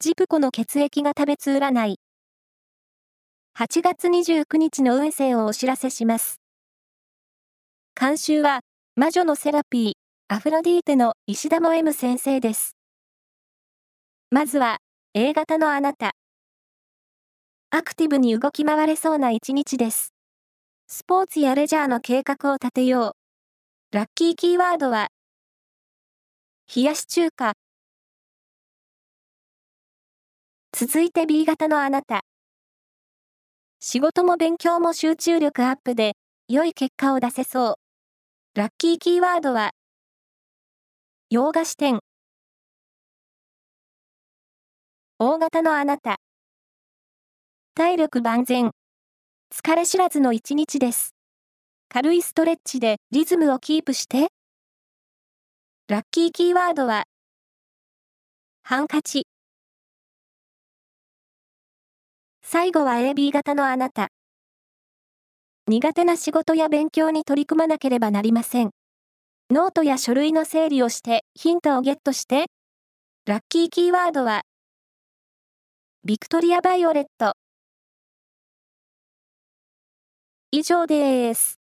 ジプコの血液が食べつ占い。8月29日の運勢をお知らせします。監修は、魔女のセラピー、アフロディーテの石田も M 先生です。まずは、A 型のあなた。アクティブに動き回れそうな一日です。スポーツやレジャーの計画を立てよう。ラッキーキーワードは、冷やし中華。続いて B 型のあなた。仕事も勉強も集中力アップで、良い結果を出せそう。ラッキーキーワードは、洋菓子店。大型のあなた。体力万全。疲れ知らずの一日です。軽いストレッチでリズムをキープして。ラッキーキーワードは、ハンカチ。最後は AB 型のあなた。苦手な仕事や勉強に取り組まなければなりません。ノートや書類の整理をしてヒントをゲットして。ラッキーキーワードは、ビクトリア・バイオレット。以上です。